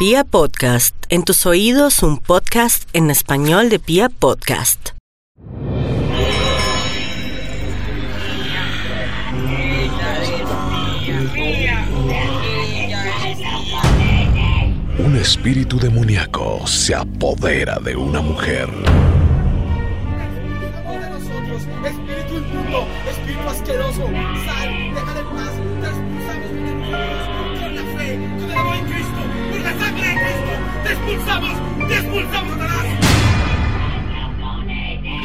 Pia Podcast, en tus oídos un podcast en español de Pia Podcast. Un espíritu demoníaco se apodera de una mujer.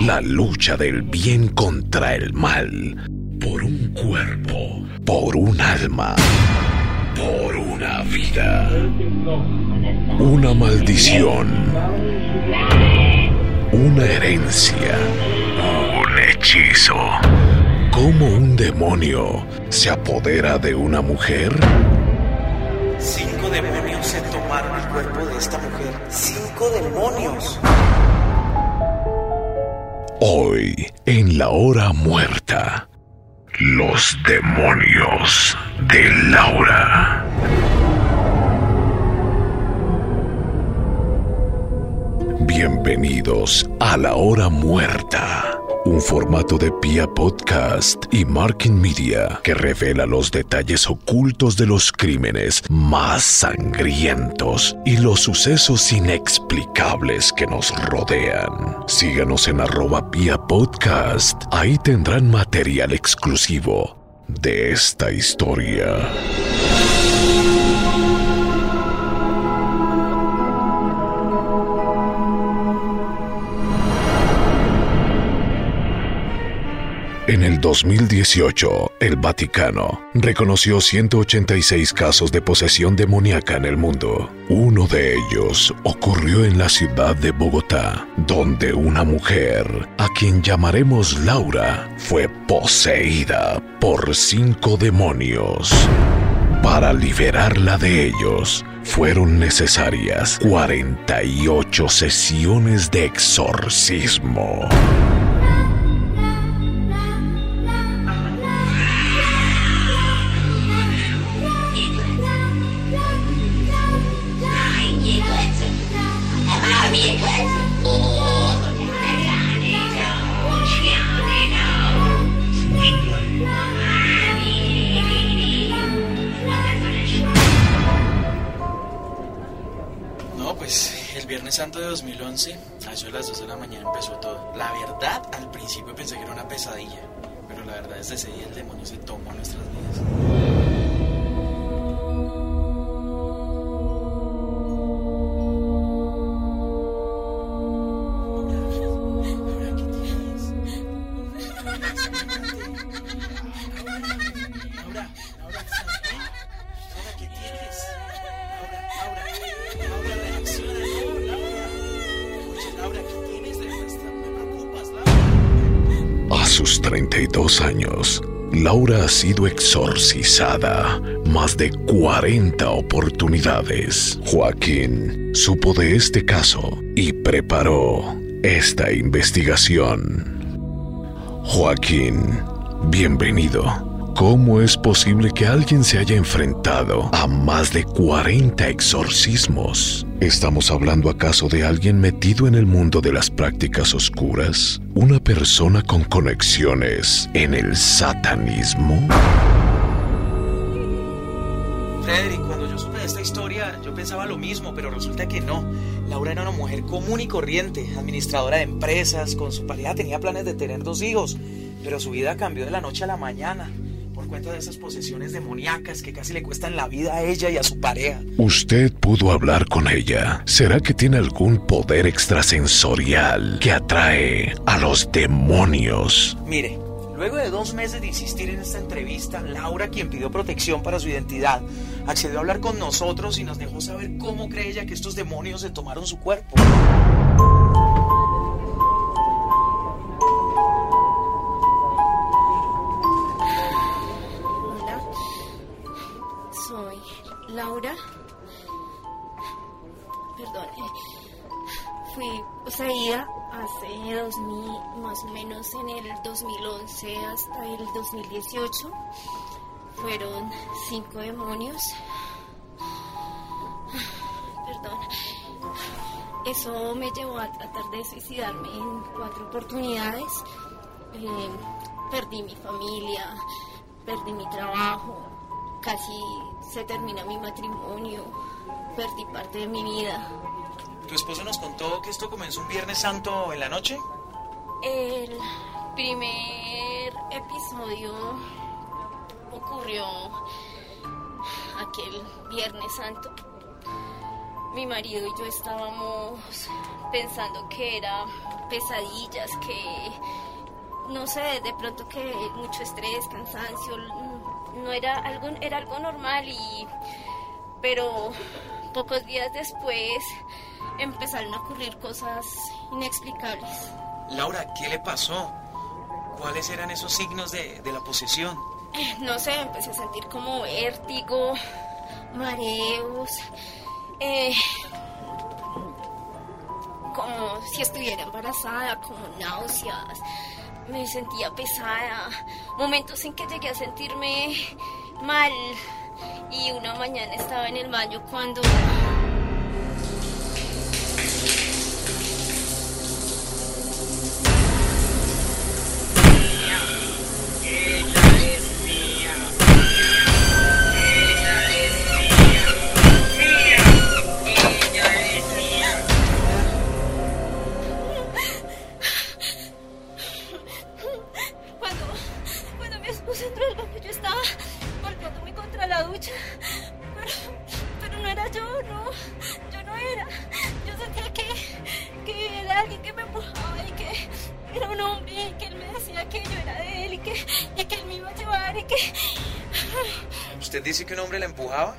La lucha del bien contra el mal. Por un cuerpo, por un alma, por una vida. Una maldición. Una herencia. Un hechizo. ¿Cómo un demonio se apodera de una mujer? Cinco demonios se tomaron el cuerpo de esta mujer. Cinco demonios. Hoy, en la hora muerta, los demonios de Laura. Bienvenidos a la hora muerta, un formato de Pia Podcast y Marking Media que revela los detalles ocultos de los crímenes más sangrientos y los sucesos inexplicables que nos rodean. Síganos en arroba Pia Podcast, ahí tendrán material exclusivo de esta historia. En el 2018, el Vaticano reconoció 186 casos de posesión demoníaca en el mundo. Uno de ellos ocurrió en la ciudad de Bogotá, donde una mujer, a quien llamaremos Laura, fue poseída por cinco demonios. Para liberarla de ellos, fueron necesarias 48 sesiones de exorcismo. Santo de 2011, a eso de las 2 de la mañana empezó todo. La verdad, al principio pensé que era una pesadilla, pero la verdad desde ese día el demonio se tomó nuestras vidas. Ha sido exorcizada más de 40 oportunidades. Joaquín supo de este caso y preparó esta investigación. Joaquín, bienvenido. ¿Cómo es posible que alguien se haya enfrentado a más de 40 exorcismos? ¿Estamos hablando acaso de alguien metido en el mundo de las prácticas oscuras? ¿Una persona con conexiones en el satanismo? Frederick, cuando yo supe de esta historia, yo pensaba lo mismo, pero resulta que no. Laura era una mujer común y corriente, administradora de empresas, con su pareja tenía planes de tener dos hijos, pero su vida cambió de la noche a la mañana por cuenta de esas posesiones demoníacas que casi le cuestan la vida a ella y a su pareja. Usted pudo hablar con ella. ¿Será que tiene algún poder extrasensorial que atrae a los demonios? Mire, luego de dos meses de insistir en esta entrevista, Laura, quien pidió protección para su identidad, accedió a hablar con nosotros y nos dejó saber cómo cree ella que estos demonios se tomaron su cuerpo. Hasta el 2018. Fueron cinco demonios. eso me llevó a tratar de suicidarme en cuatro oportunidades. Eh, perdí mi familia, perdí mi trabajo, casi se termina mi matrimonio, perdí parte de mi vida. ¿Tu esposo nos contó que esto comenzó un Viernes Santo en la noche? El primer episodio ocurrió aquel Viernes Santo. Mi marido y yo estábamos pensando que era pesadillas, que no sé, de pronto que mucho estrés, cansancio, no era algo era algo normal y pero pocos días después empezaron a ocurrir cosas inexplicables. Laura, ¿qué le pasó? ¿Cuáles eran esos signos de, de la posesión? No sé, empecé a sentir como vértigo, mareos, eh, como si estuviera embarazada, como náuseas, me sentía pesada, momentos en que llegué a sentirme mal. Y una mañana estaba en el baño cuando... Cuando, era un hombre y que él me decía que yo era de él y que, y que él me iba a llevar y que... ¿Usted dice que un hombre la empujaba?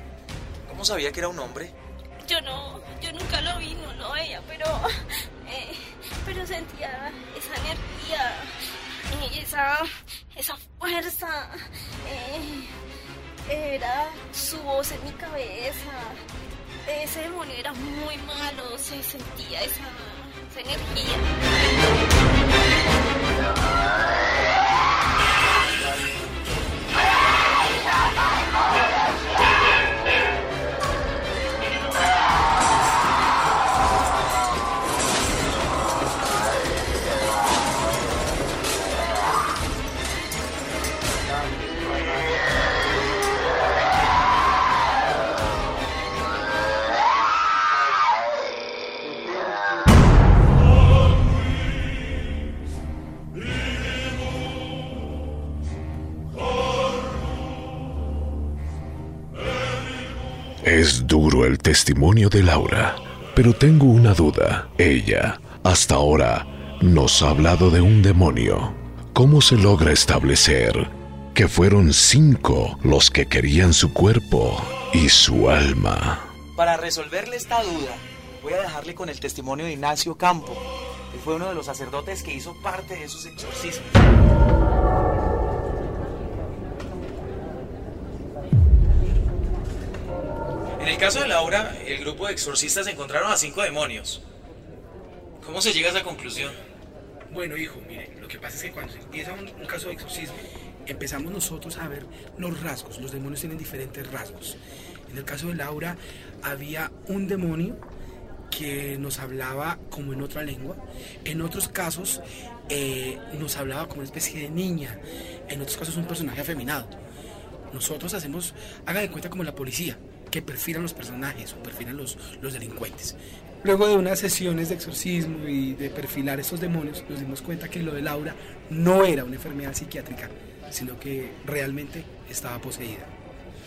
¿Cómo sabía que era un hombre? Yo no, yo nunca lo vi, no lo veía, pero, eh, pero sentía esa energía, eh, esa, esa fuerza. eh, era su voz en mi cabeza. Ese demonio era muy malo, se sentía esa, esa energía. Yeah. El testimonio de Laura, pero tengo una duda. Ella, hasta ahora, nos ha hablado de un demonio. ¿Cómo se logra establecer que fueron cinco los que querían su cuerpo y su alma? Para resolverle esta duda, voy a dejarle con el testimonio de Ignacio Campo. Él fue uno de los sacerdotes que hizo parte de esos exorcismos. En el caso de Laura, el grupo de exorcistas encontraron a cinco demonios. ¿Cómo se llega a esa conclusión? Bueno, hijo, mire, lo que pasa es que cuando se empieza un, un caso de exorcismo, empezamos nosotros a ver los rasgos. Los demonios tienen diferentes rasgos. En el caso de Laura, había un demonio que nos hablaba como en otra lengua. En otros casos, eh, nos hablaba como una especie de niña. En otros casos, un personaje afeminado. Nosotros hacemos, haga de cuenta como la policía, que perfilan los personajes o perfilan los, los delincuentes. Luego de unas sesiones de exorcismo y de perfilar esos demonios, nos dimos cuenta que lo de Laura no era una enfermedad psiquiátrica, sino que realmente estaba poseída.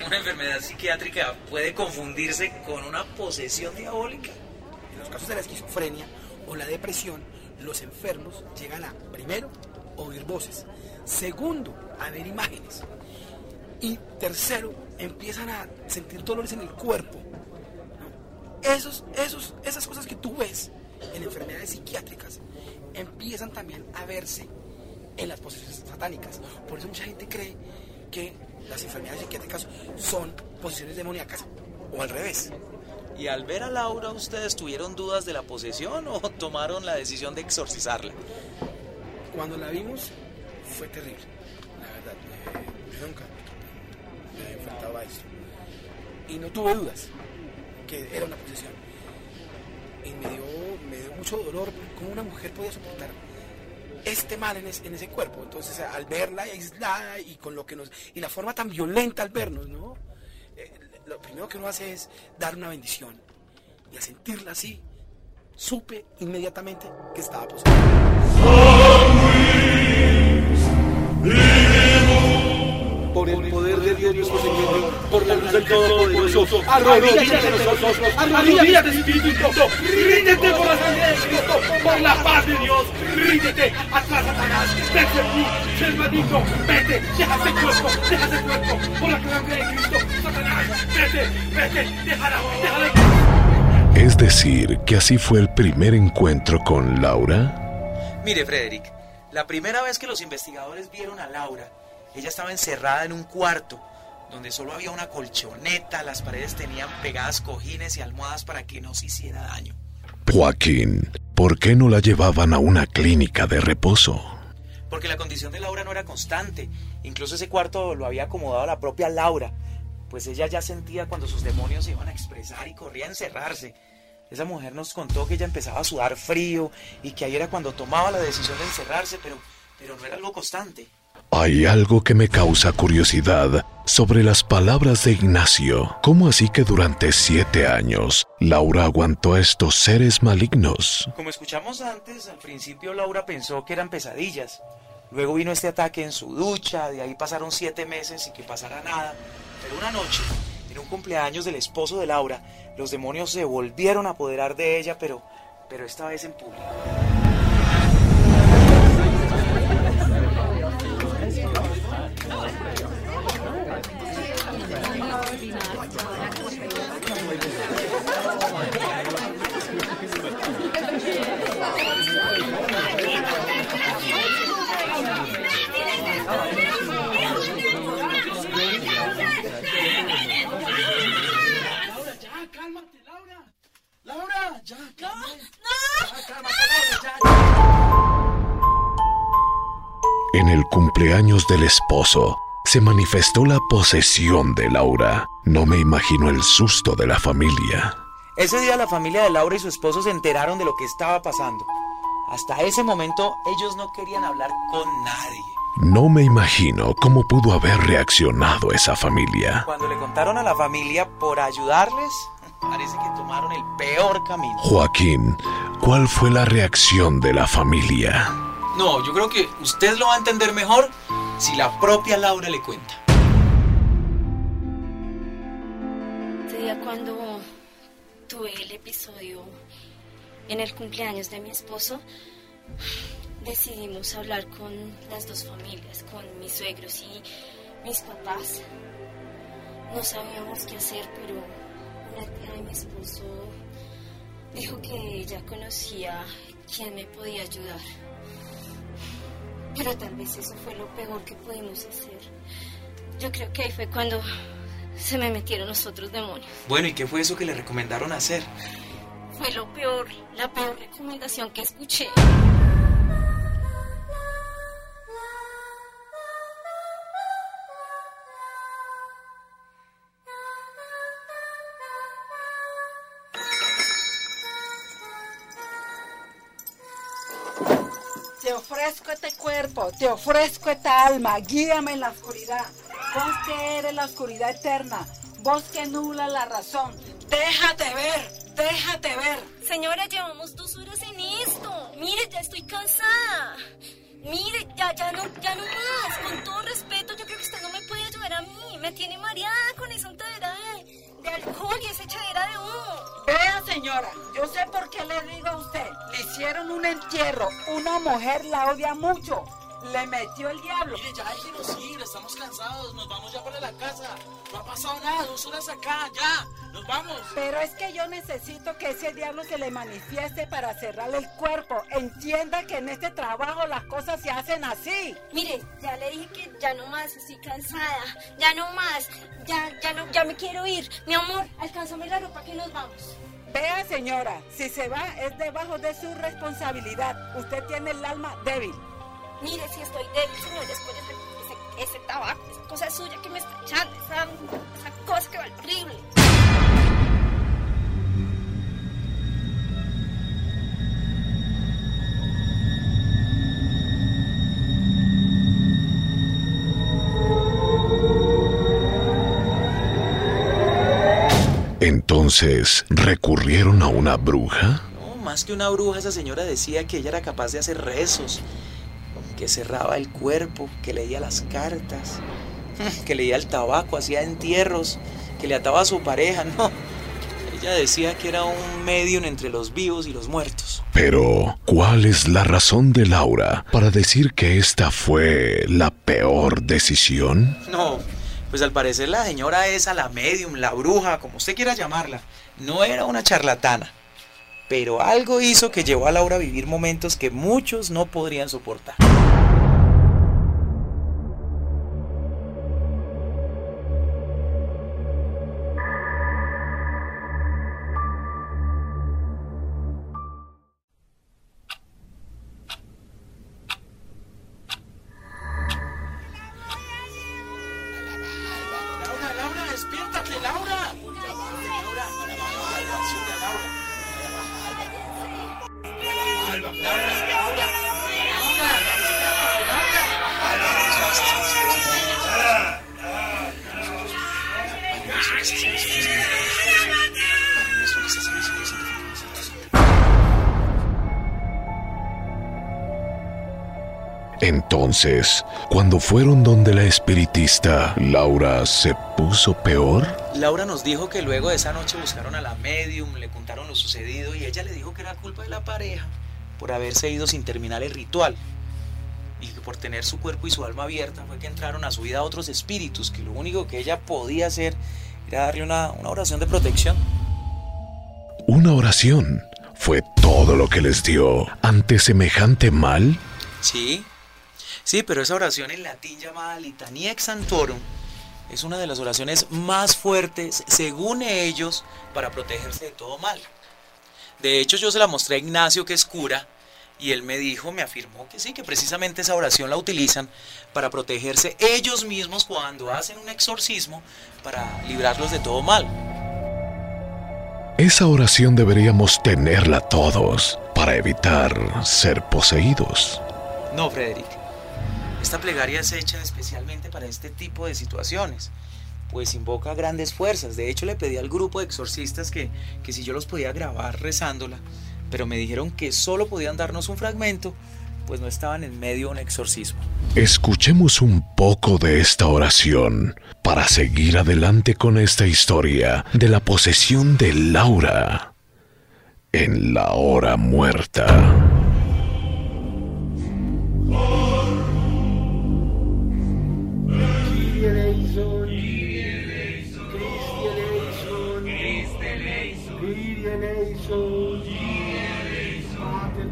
Una enfermedad psiquiátrica puede confundirse con una posesión diabólica. En los casos de la esquizofrenia o la depresión, los enfermos llegan a, primero, oír voces, segundo, a ver imágenes y tercero, empiezan a sentir dolores en el cuerpo. ¿no? Esos, esos, esas cosas que tú ves en enfermedades psiquiátricas empiezan también a verse en las posesiones satánicas. Por eso mucha gente cree que las enfermedades psiquiátricas son posesiones demoníacas o al revés. ¿Y al ver a Laura ustedes tuvieron dudas de la posesión o tomaron la decisión de exorcizarla? Cuando la vimos fue terrible, la verdad. eh, nunca Y no tuve dudas que era una posesión. y me dio, me dio mucho dolor cómo una mujer podía soportar este mal en, ese, en ese cuerpo. Entonces, al verla aislada y con lo que nos y la forma tan violenta al vernos, ¿no? Eh, lo primero que uno hace es dar una bendición y al sentirla así, supe inmediatamente que estaba posible. Por el poder de Dios nuestro Señor, por la luz del Todopoderoso, arrodíllate nosotros, arrodíllate Espíritu Santo, ríndete por la sangre de Cristo, por la paz de Dios, ríndete atrás Satanás, vete aquí, ser maldito, vete, deja ese cuerpo, deja ese cuerpo, por la sangre de Cristo, Satanás, vete, vete, déjala, déjala. Es decir, que así fue el primer encuentro con Laura. Mire, Frederick, la primera vez que los investigadores vieron a Laura, ella estaba encerrada en un cuarto donde solo había una colchoneta, las paredes tenían pegadas cojines y almohadas para que no se hiciera daño. Joaquín, ¿por qué no la llevaban a una clínica de reposo? Porque la condición de Laura no era constante. Incluso ese cuarto lo había acomodado la propia Laura, pues ella ya sentía cuando sus demonios se iban a expresar y corría a encerrarse. Esa mujer nos contó que ella empezaba a sudar frío y que ahí era cuando tomaba la decisión de encerrarse, pero, pero no era algo constante. Hay algo que me causa curiosidad sobre las palabras de Ignacio. ¿Cómo así que durante siete años Laura aguantó a estos seres malignos? Como escuchamos antes, al principio Laura pensó que eran pesadillas. Luego vino este ataque en su ducha, de ahí pasaron siete meses sin que pasara nada. Pero una noche, en un cumpleaños del esposo de Laura, los demonios se volvieron a apoderar de ella, pero, pero esta vez en público. En el cumpleaños del esposo se manifestó la posesión de Laura. No me imagino el susto de la familia. Ese día la familia de Laura y su esposo se enteraron de lo que estaba pasando. Hasta ese momento ellos no querían hablar con nadie. No me imagino cómo pudo haber reaccionado esa familia. Cuando le contaron a la familia por ayudarles, parece que tomaron el peor camino. Joaquín, ¿cuál fue la reacción de la familia? No, yo creo que usted lo va a entender mejor si la propia Laura le cuenta. Ese día cuando tuve el episodio en el cumpleaños de mi esposo, decidimos hablar con las dos familias, con mis suegros y mis papás. No sabíamos qué hacer, pero una tía de mi esposo dijo que ella conocía quién me podía ayudar. Pero tal vez eso fue lo peor que pudimos hacer. Yo creo que ahí fue cuando se me metieron los otros demonios. Bueno, ¿y qué fue eso que le recomendaron hacer? Fue lo peor, la peor recomendación que escuché. Te ofrezco este cuerpo, te ofrezco esta alma, guíame en la oscuridad. Vos que eres la oscuridad eterna, vos que nula la razón, déjate ver, déjate ver. Señora, llevamos dos horas en esto. Mire, ya estoy cansada. Mire, ya, ya no, ya no más. Con todo respeto, yo creo que usted no me puede ayudar a mí. Me tiene mareada con esa untadera de, de alcohol y esa echadera de humo. Vea señora, yo sé por qué le digo a usted, hicieron un entierro, una mujer la odia mucho, le metió el diablo. Mire, ya déjenos ir, estamos cansados, nos vamos ya para la casa. No ha pasado nada, dos horas acá, ya, nos vamos. Pero es que yo necesito que ese diablo se le manifieste para cerrarle el cuerpo. Entienda que en este trabajo las cosas se hacen así. Mire, ya le dije que ya no más, estoy cansada. Ya no más. Ya, ya no, ya me quiero ir. Mi amor, alcánzame la ropa que nos vamos. Vea señora, si se va es debajo de su responsabilidad. Usted tiene el alma débil. Mire, si estoy débil, señor, después de ese, tabaco, esa cosa suya que me está echando, esa, esa cosa que va horrible. Entonces, ¿recurrieron a una bruja? No, más que una bruja, esa señora decía que ella era capaz de hacer rezos, que cerraba el cuerpo, que leía las cartas, que leía el tabaco, hacía entierros, que le ataba a su pareja, no. Ella decía que era un medium entre los vivos y los muertos. Pero, ¿cuál es la razón de Laura para decir que esta fue la peor decisión? No, pues al parecer la señora esa, la medium, la bruja, como usted quiera llamarla, no era una charlatana. Pero algo hizo que llevó a Laura a vivir momentos que muchos no podrían soportar. Entonces, cuando fueron donde la espiritista, Laura se puso peor. Laura nos dijo que luego de esa noche buscaron a la medium, le contaron lo sucedido y ella le dijo que era culpa de la pareja por haberse ido sin terminar el ritual. Y que por tener su cuerpo y su alma abierta fue que entraron a su vida otros espíritus, que lo único que ella podía hacer era darle una, una oración de protección. Una oración fue todo lo que les dio ante semejante mal. Sí, sí, pero esa oración en latín llamada Litania ex Santorum es una de las oraciones más fuertes, según ellos, para protegerse de todo mal. De hecho, yo se la mostré a Ignacio, que es cura, y él me dijo, me afirmó que sí, que precisamente esa oración la utilizan para protegerse ellos mismos cuando hacen un exorcismo para librarlos de todo mal. Esa oración deberíamos tenerla todos para evitar ser poseídos. No, Frederick. Esta plegaria es hecha especialmente para este tipo de situaciones, pues invoca grandes fuerzas. De hecho, le pedí al grupo de exorcistas que, que si yo los podía grabar rezándola, pero me dijeron que solo podían darnos un fragmento, pues no estaban en medio de un exorcismo. Escuchemos un poco de esta oración para seguir adelante con esta historia de la posesión de Laura en la hora muerta.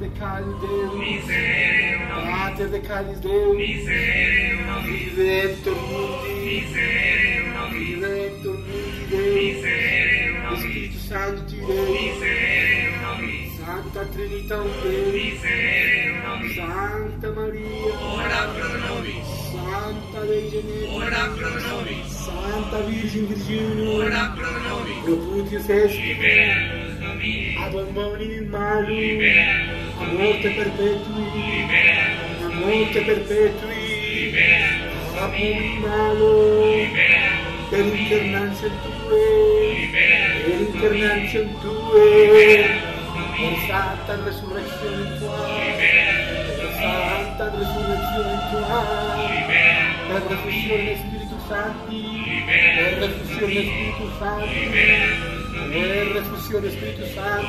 de caris Deus, miserere Mater de caris Deus, miserere nobis, vivetur mundi, miserere nobis, vivetur mundi Deus, Espírito Santo de Deus, miserere Santa Trinità un Deus, miserere Santa Maria, ora pro nobis, Santa Virgen Maria, ora pro nobis, Santa Virgen Virginia, ora pro nobis, Proputius est, libera nos domini, ad homonis malum, libera morte perpetui, liberamus, morte perpetui, liberamus, amore malo, liberamus, per internazion tue, liberamus, per internazion tue, liberamus, per santa resurrezione tua, per santa resurrezione tua, liberamus, per refusione Spirito Santi, liberamus, per refusione Spirito Santi, liberamus, Ele ressuscitou o Espírito Santo.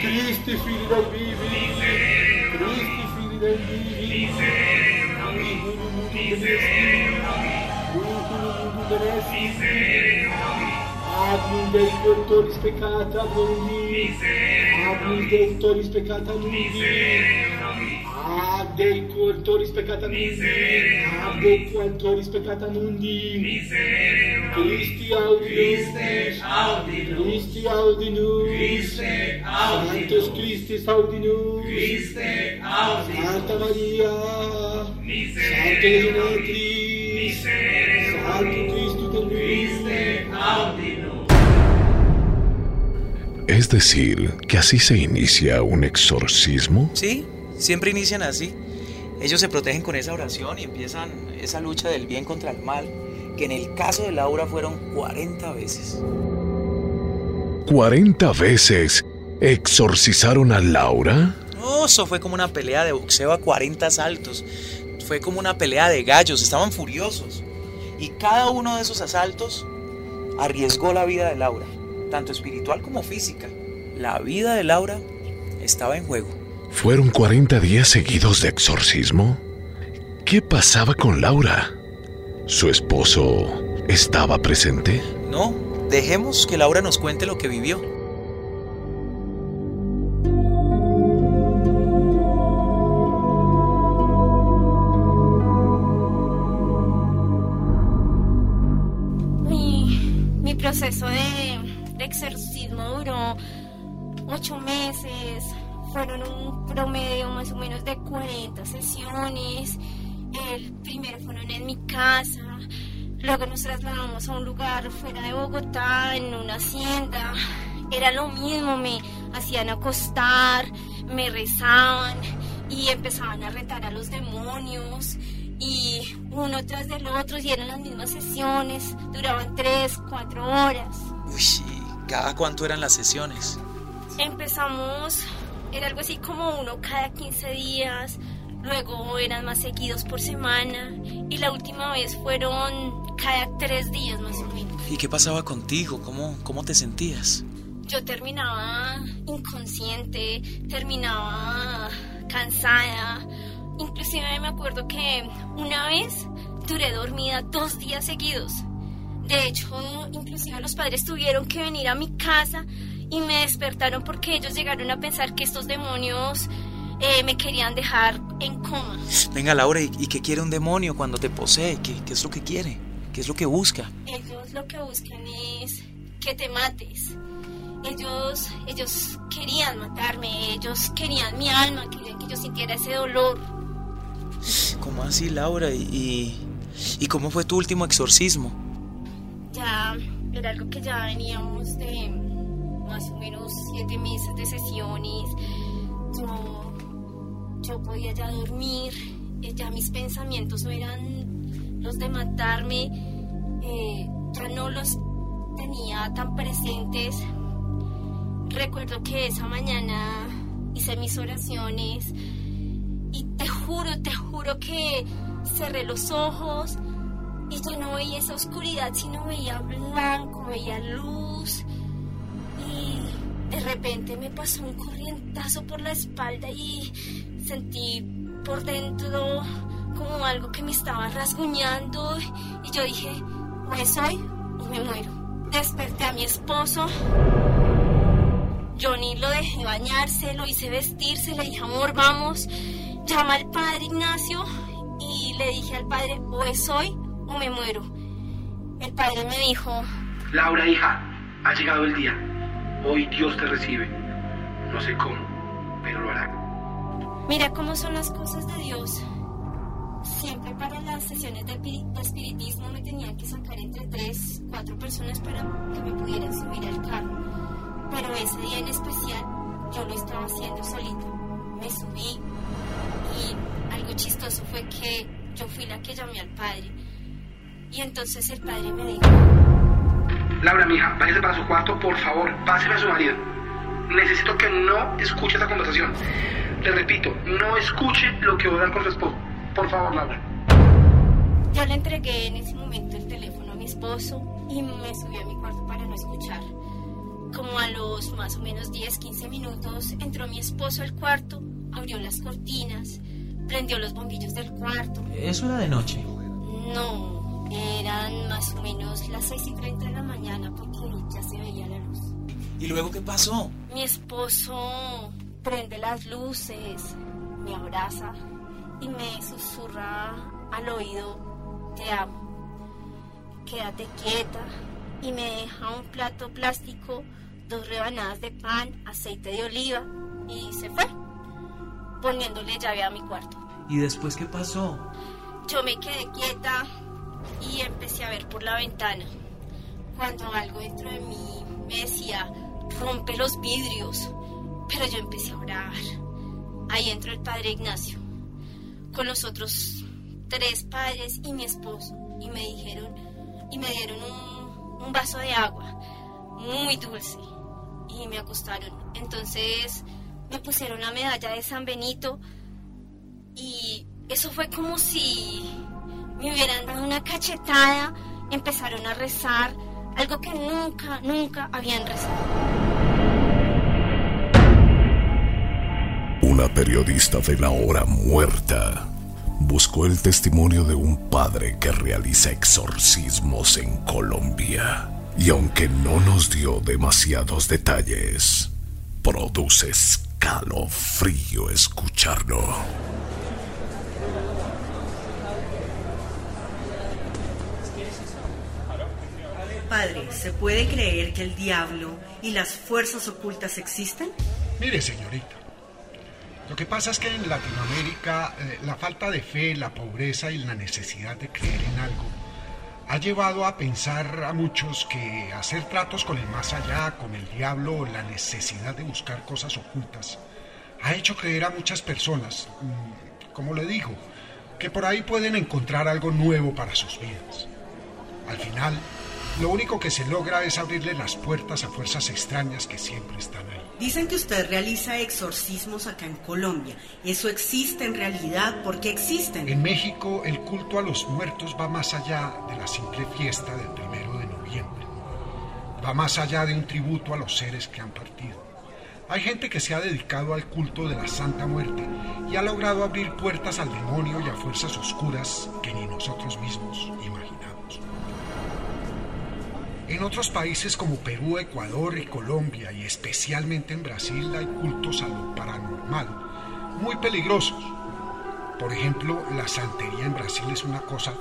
Cristo, Filho del vivi, Cristo, Filho del vivi, Muito no mundo merece. Muito no mundo merece. Agnus Dei Tortores Peccata Mundi. Agnus Dei Tortores Peccata Mundi. Abdei Tortores Peccata Mundi. Abdei Tortores Peccata Mundi. Misericórdia. Christi audi. Nous, Christi audi nous, Sanctus Christus audi nous, Santa Maria, Sancte Genetri, Sanctus Christus audi nous. Es decir, que así se inicia un exorcismo. Sí, siempre inician así. Ellos se protegen con esa oración y empiezan esa lucha del bien contra el mal, que en el caso de Laura fueron 40 veces. 40 veces exorcizaron a Laura? No, eso fue como una pelea de boxeo a 40 saltos. Fue como una pelea de gallos, estaban furiosos. Y cada uno de esos asaltos arriesgó la vida de Laura, tanto espiritual como física. La vida de Laura estaba en juego. ¿Fueron 40 días seguidos de exorcismo? ¿Qué pasaba con Laura? ¿Su esposo estaba presente? No, dejemos que Laura nos cuente lo que vivió. Nos trasladamos a un lugar fuera de Bogotá, en una hacienda. Era lo mismo, me hacían acostar, me rezaban y empezaban a retar a los demonios. Y uno tras del otro, y eran las mismas sesiones, duraban tres, cuatro horas. Uy, ¿y ¿cada cuánto eran las sesiones? Empezamos, era algo así como uno cada 15 días, luego eran más seguidos por semana y la última vez fueron cada tres días más o menos. ¿Y qué pasaba contigo? ¿Cómo, cómo te sentías? Yo terminaba inconsciente, terminaba cansada, inclusive me acuerdo que una vez duré dormida dos días seguidos. De hecho, inclusive los padres tuvieron que venir a mi casa y me despertaron porque ellos llegaron a pensar que estos demonios eh, me querían dejar en coma. Venga, Laura, ¿y, qué quiere un demonio cuando te posee? ¿Qué, ¿Qué es lo que quiere? ¿Qué es lo que busca? Ellos lo que buscan es que te mates. Ellos, ellos querían matarme, ellos querían mi alma, querían que yo sintiera ese dolor. ¿Cómo así, Laura? ¿Y, y, y cómo fue tu último exorcismo? Ya era algo que ya veníamos de más o menos siete meses de sesiones. Yo, yo podía ya dormir, ya mis pensamientos no eran los de matarme, eh, ya no los tenía tan presentes. Recuerdo que esa mañana hice mis oraciones y te juro, te juro que cerré los ojos y yo no veía esa oscuridad, sino veía blanco, veía luz. Y de repente me pasó un corrientazo por la espalda y sentí por dentro como algo que me estaba rasguñando. Y yo dije, me soy y me muero. Desperté a mi esposo. Ni lo dejé bañarse, lo hice vestirse, le dije, amor, vamos, llama al padre Ignacio. Y le dije al padre, o es hoy o me muero. El padre me dijo, Laura, hija, ha llegado el día. Hoy Dios te recibe. No sé cómo, pero lo hará. Mira cómo son las cosas de Dios. Siempre para las sesiones de pi- de espiritismo me tenían que sacar entre tres, cuatro personas para que me pudieran subir al carro. Pero ese día en especial yo lo estaba haciendo solita. Me subí y algo chistoso fue que yo fui la que llamé al padre. Y entonces el padre me dijo, Laura, mija, váyase para su cuarto, por favor, páseme a su marido. Necesito que no escuche esa conversación. Le repito, no escuche lo que oigan con su esposo. Por favor, Laura. Yo le entregué en ese momento el teléfono a mi esposo y me subí a mi cuarto para no escuchar. Como a los más o menos 10, 15 minutos entró mi esposo al cuarto, abrió las cortinas, prendió los bombillos del cuarto. Eso era de noche. No, eran más o menos las 6 y 30 de la mañana porque ya se veía la luz. ¿Y luego qué pasó? Mi esposo prende las luces, me abraza y me susurra al oído, te amo, quédate quieta y me deja un plato plástico, dos rebanadas de pan, aceite de oliva y se fue, poniéndole llave a mi cuarto. ¿Y después qué pasó? Yo me quedé quieta y empecé a ver por la ventana. Cuando algo dentro de mí me decía, rompe los vidrios. Pero yo empecé a orar. Ahí entró el padre Ignacio, con los otros tres padres y mi esposo. Y me dijeron, y me dieron un, un vaso de agua, muy dulce. y me acostaron. Entonces me pusieron la medalla de San Benito y eso fue como si me hubieran dado una cachetada, empezaron a rezar, algo que nunca, nunca habían rezado. Periodista de la hora muerta buscó el testimonio de un padre que realiza exorcismos en Colombia. Y aunque no nos dio demasiados detalles, produce escalofrío escucharlo. Padre, ¿se puede creer que el diablo y las fuerzas ocultas existen? Mire, señorita, lo que pasa es que en Latinoamérica eh, la falta de fe, la pobreza y la necesidad de creer en algo ha llevado a pensar a muchos que hacer tratos con el más allá, con el diablo la necesidad de buscar cosas ocultas ha hecho creer a muchas personas, mm, como le digo, que por ahí pueden encontrar algo nuevo para sus vidas. Al final, lo único que se logra es abrirle las puertas a fuerzas extrañas que siempre están ahí. Dicen que usted realiza exorcismos acá en Colombia. ¿Eso existe en realidad? ¿Por qué existen? En México el culto a los muertos va más allá de la simple fiesta del primero de noviembre. Va más allá de un tributo a los seres que han partido. Hay gente que se ha dedicado al culto de la Santa Muerte y ha logrado abrir puertas al demonio y a fuerzas oscuras que ni nosotros mismos imaginamos. En otros países como Perú, Ecuador y Colombia, y especialmente en Brasil, hay cultos a lo paranormal, muy peligrosos. Por ejemplo, la santería en Brasil es una cosa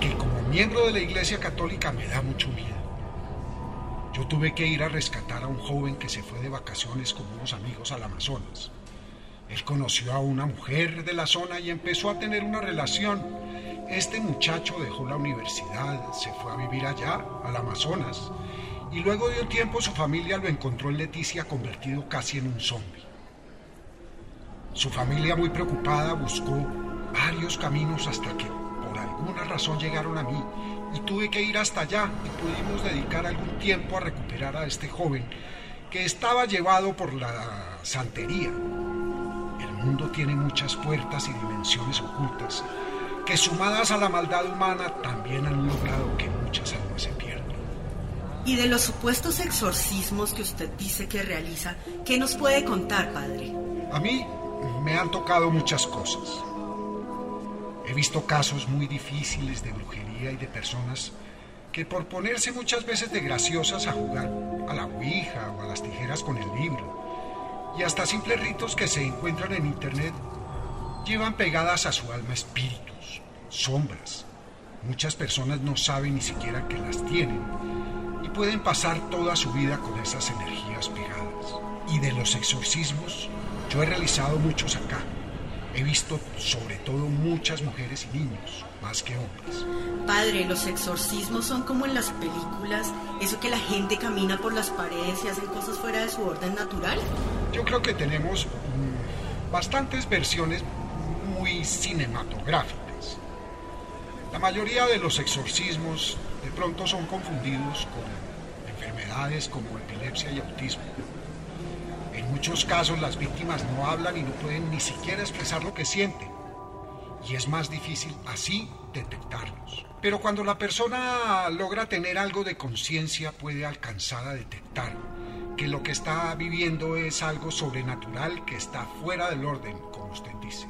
que como miembro de la Iglesia Católica me da mucho miedo. Yo tuve que ir a rescatar a un joven que se fue de vacaciones con unos amigos al Amazonas. Él conoció a una mujer de la zona y empezó a tener una relación este muchacho dejó la universidad, se fue a vivir allá, al Amazonas, y luego de un tiempo su familia lo encontró en Leticia convertido casi en un zombie. Su familia muy preocupada buscó varios caminos hasta que por alguna razón llegaron a mí y tuve que ir hasta allá y pudimos dedicar algún tiempo a recuperar a este joven que estaba llevado por la santería. El mundo tiene muchas puertas y dimensiones ocultas que sumadas a la maldad humana también han logrado que muchas almas se pierdan. Y de los supuestos exorcismos que usted dice que realiza, ¿qué nos puede contar, padre? A mí me han tocado muchas cosas. He visto casos muy difíciles de brujería y de personas que por ponerse muchas veces de graciosas a jugar a la ouija o a las tijeras con el libro, y hasta simples ritos que se encuentran en internet, llevan pegadas a su alma espíritu sombras. Muchas personas no saben ni siquiera que las tienen y pueden pasar toda su vida con esas energías pegadas. Y de los exorcismos, yo he realizado muchos acá. He visto sobre todo muchas mujeres y niños, más que hombres. Padre, los exorcismos son como en las películas, eso que la gente camina por las paredes y hacen cosas fuera de su orden natural. Yo creo que tenemos mm, bastantes versiones muy cinematográficas la mayoría de los exorcismos de pronto son confundidos con enfermedades como epilepsia y autismo. En muchos casos las víctimas no hablan y no pueden ni siquiera expresar lo que sienten. Y es más difícil así detectarlos. Pero cuando la persona logra tener algo de conciencia puede alcanzar a detectar que lo que está viviendo es algo sobrenatural que está fuera del orden, como usted dice.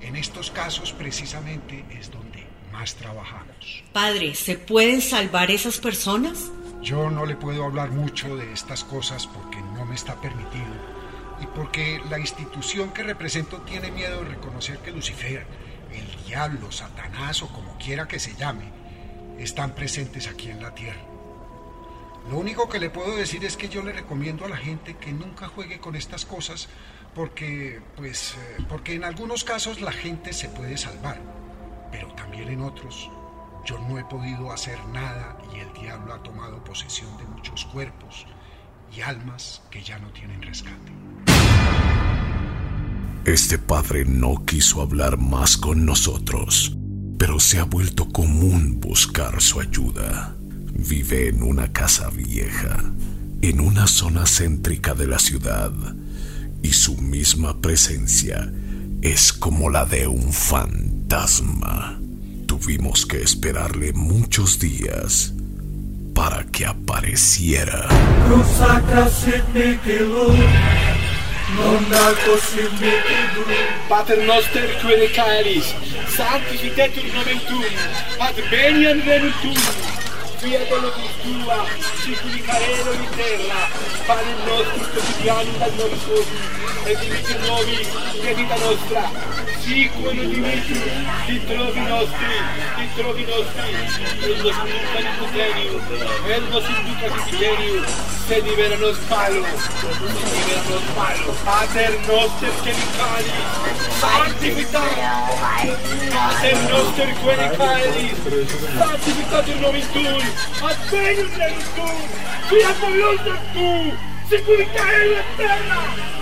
En estos casos precisamente es donde más trabajamos. Padre, ¿se pueden salvar esas personas? Yo no le puedo hablar mucho de estas cosas porque no me está permitido y porque la institución que represento tiene miedo de reconocer que Lucifer, el diablo, Satanás o como quiera que se llame, están presentes aquí en la tierra. Lo único que le puedo decir es que yo le recomiendo a la gente que nunca juegue con estas cosas porque, pues, eh, porque en algunos casos la gente se puede salvar pero también en otros yo no he podido hacer nada y el diablo ha tomado posesión de muchos cuerpos y almas que ya no tienen rescate. Este padre no quiso hablar más con nosotros, pero se ha vuelto común buscar su ayuda. Vive en una casa vieja, en una zona céntrica de la ciudad y su misma presencia es como la de un fantasma. Tuvimos que esperarle muchos días para que apareciera. Pater noster sanctificetur nomen tuum, ad tuum, via della cultura, ci giudicheremo di terra, fare il nostro quotidiano dal nuovi scopi e finiti nuovi che vita nostra sicuro di me ti trovi nostri ti trovi nostri. E lo sviluppa di poterio e lo sviluppa di poterio se liberano spalo se liberano spalo. Pater noster fatti santificato pater noster chemicali santificato il nome in tui advenu tu fiat voluntas tu sicurezza è la terra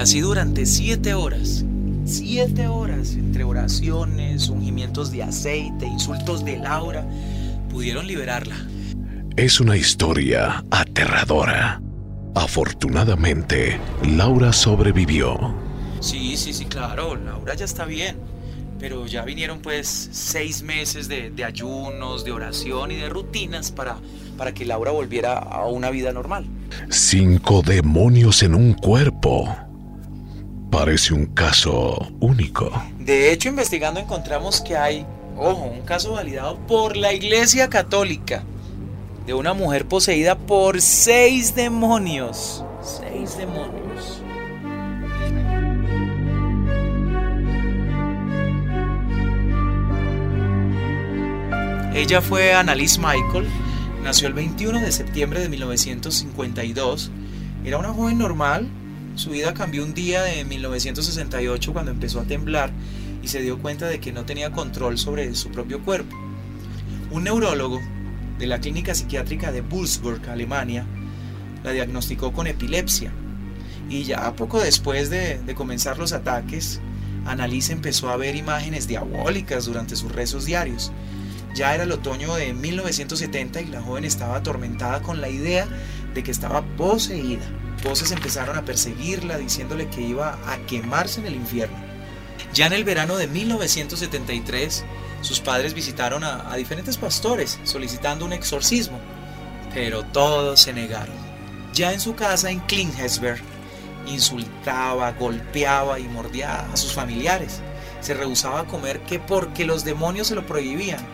así durante siete horas. Siete horas entre oraciones, ungimientos de aceite, insultos de Laura, pudieron liberarla. Es una historia aterradora. Afortunadamente, Laura sobrevivió. Sí, sí, sí, claro, Laura ya está bien. Pero ya vinieron pues seis meses de, de ayunos, de oración y de rutinas para, para que Laura volviera a una vida normal. Cinco demonios en un cuerpo. Parece un caso único. De hecho, investigando encontramos que hay, ojo, un caso validado por la Iglesia Católica de una mujer poseída por seis demonios. Seis demonios. Ella fue Annalise Michael, nació el 21 de septiembre de 1952. Era una joven normal. Su vida cambió un día de 1968 cuando empezó a temblar y se dio cuenta de que no tenía control sobre su propio cuerpo. Un neurólogo de la clínica psiquiátrica de Würzburg, Alemania, la diagnosticó con epilepsia. Y ya poco después de, comenzar los ataques, Annalise empezó a ver imágenes diabólicas durante sus rezos diarios. Ya era el otoño de 1970 y la joven estaba atormentada con la idea de que estaba poseída. Voces empezaron a perseguirla diciéndole que iba a quemarse en el infierno. Ya en el verano de 1973, sus padres visitaron a, diferentes pastores solicitando un exorcismo, pero todos se negaron. Ya en su casa en Klinghesberg, insultaba, golpeaba y mordía a sus familiares. Se rehusaba a comer que porque los demonios se lo prohibían.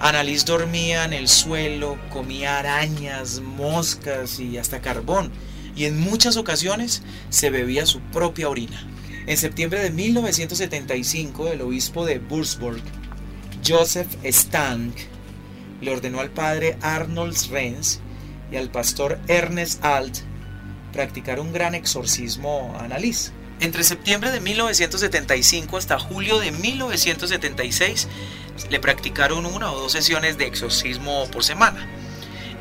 Annalise dormía en el suelo, comía arañas, moscas y hasta carbón, y en muchas ocasiones se bebía su propia orina. En septiembre de 1975, el obispo de Würzburg, Joseph Stank, le ordenó al padre Arnold Renz y al pastor Ernest Alt practicar un gran exorcismo a Annalise. Entre septiembre de 1975 hasta julio de 1976 le practicaron una o dos sesiones de exorcismo por semana.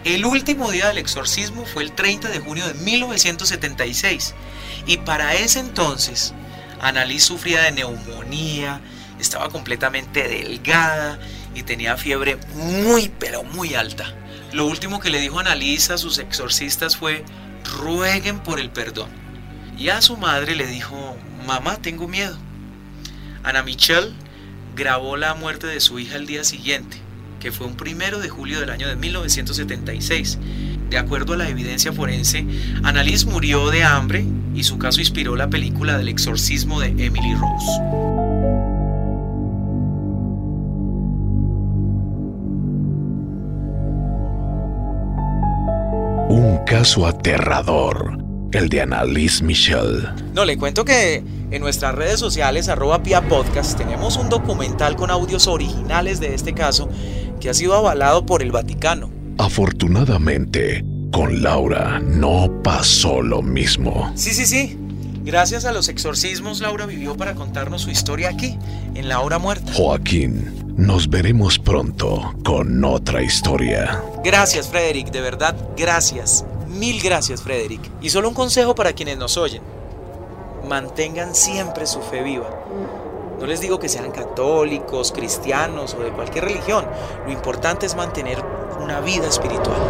El último día del exorcismo fue el 30 de junio de 1976 y para ese entonces Annalise sufría de neumonía, estaba completamente delgada y tenía fiebre muy pero muy alta. Lo último que le dijo Annalise a sus exorcistas fue rueguen por el perdón. Y a su madre le dijo, mamá, tengo miedo. Ana Michelle grabó la muerte de su hija el día siguiente, que fue un primero de julio del año de 1976. De acuerdo a la evidencia forense, Annalise murió de hambre y su caso inspiró la película del exorcismo de Emily Rose. Un caso aterrador, el de Annalise Michel. No, le cuento que en nuestras redes sociales, arroba Pia Podcast, tenemos un documental con audios originales de este caso que ha sido avalado por el Vaticano. Afortunadamente, con Laura no pasó lo mismo. Sí, sí, sí. Gracias a los exorcismos, Laura vivió para contarnos su historia aquí, en la hora muerta. Joaquín, nos veremos pronto con otra historia. Gracias, Frederick, de verdad, gracias. Mil gracias, Frederick. Y solo un consejo para quienes nos oyen. Mantengan siempre su fe viva. No les digo que sean católicos, cristianos o de cualquier religión. Lo importante es mantener una vida espiritual.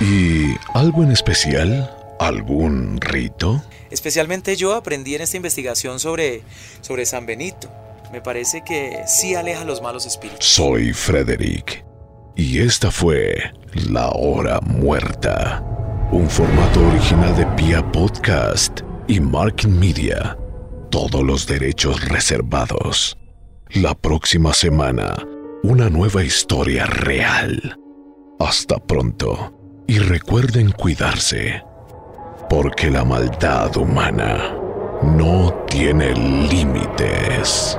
¿Y algo en especial? ¿Algún rito? Especialmente yo aprendí en esta investigación sobre, sobre San Benito. Me parece que sí aleja los malos espíritus. Soy Frederick. Y esta fue La Hora Muerta. Un formato original de Pia Podcast y Marking Media. Todos los derechos reservados. La próxima semana, una nueva historia real. Hasta pronto. Y recuerden cuidarse. Porque la maldad humana no tiene límites.